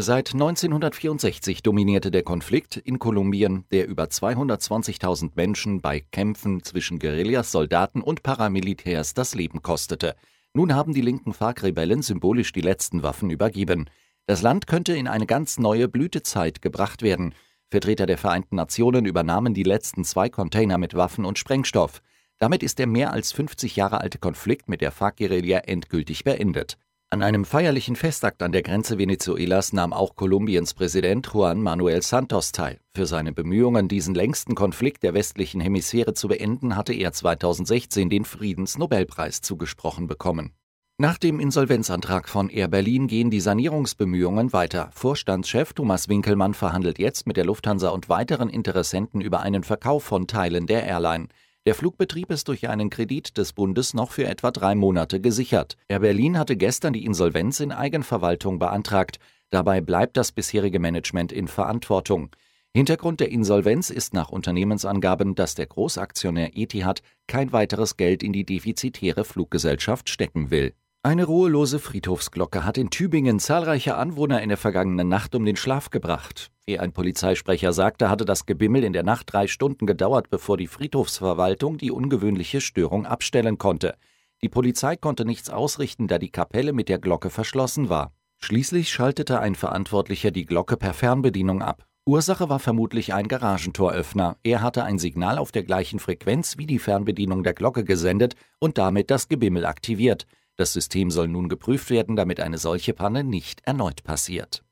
Seit 1964 dominierte der Konflikt in Kolumbien, der über 220.000 Menschen bei Kämpfen zwischen Guerillas, Soldaten und Paramilitärs das Leben kostete. Nun haben die linken FARC-Rebellen symbolisch die letzten Waffen übergeben. Das Land könnte in eine ganz neue Blütezeit gebracht werden. Vertreter der Vereinten Nationen übernahmen die letzten zwei Container mit Waffen und Sprengstoff. Damit ist der mehr als 50 Jahre alte Konflikt mit der FARC-Guerilla endgültig beendet. An einem feierlichen Festakt an der Grenze Venezuelas nahm auch Kolumbiens Präsident Juan Manuel Santos teil. Für seine Bemühungen, diesen längsten Konflikt der westlichen Hemisphäre zu beenden, hatte er 2016 den Friedensnobelpreis zugesprochen bekommen. Nach dem Insolvenzantrag von Air Berlin gehen die Sanierungsbemühungen weiter. Vorstandschef Thomas Winkelmann verhandelt jetzt mit der Lufthansa und weiteren Interessenten über einen Verkauf von Teilen der Airline. Der Flugbetrieb ist durch einen Kredit des Bundes noch für etwa drei Monate gesichert. Air Berlin hatte gestern die Insolvenz in Eigenverwaltung beantragt. Dabei bleibt das bisherige Management in Verantwortung. Hintergrund der Insolvenz ist nach Unternehmensangaben, dass der Großaktionär Etihad kein weiteres Geld in die defizitäre Fluggesellschaft stecken will. Eine ruhelose Friedhofsglocke hat in Tübingen zahlreiche Anwohner in der vergangenen Nacht um den Schlaf gebracht. Wie ein Polizeisprecher sagte, hatte das Gebimmel in der Nacht drei Stunden gedauert, bevor die Friedhofsverwaltung die ungewöhnliche Störung abstellen konnte. Die Polizei konnte nichts ausrichten, da die Kapelle mit der Glocke verschlossen war. Schließlich schaltete ein Verantwortlicher die Glocke per Fernbedienung ab. Ursache war vermutlich ein Garagentoröffner. Er hatte ein Signal auf der gleichen Frequenz wie die Fernbedienung der Glocke gesendet und damit das Gebimmel aktiviert. Das System soll nun geprüft werden, damit eine solche Panne nicht erneut passiert.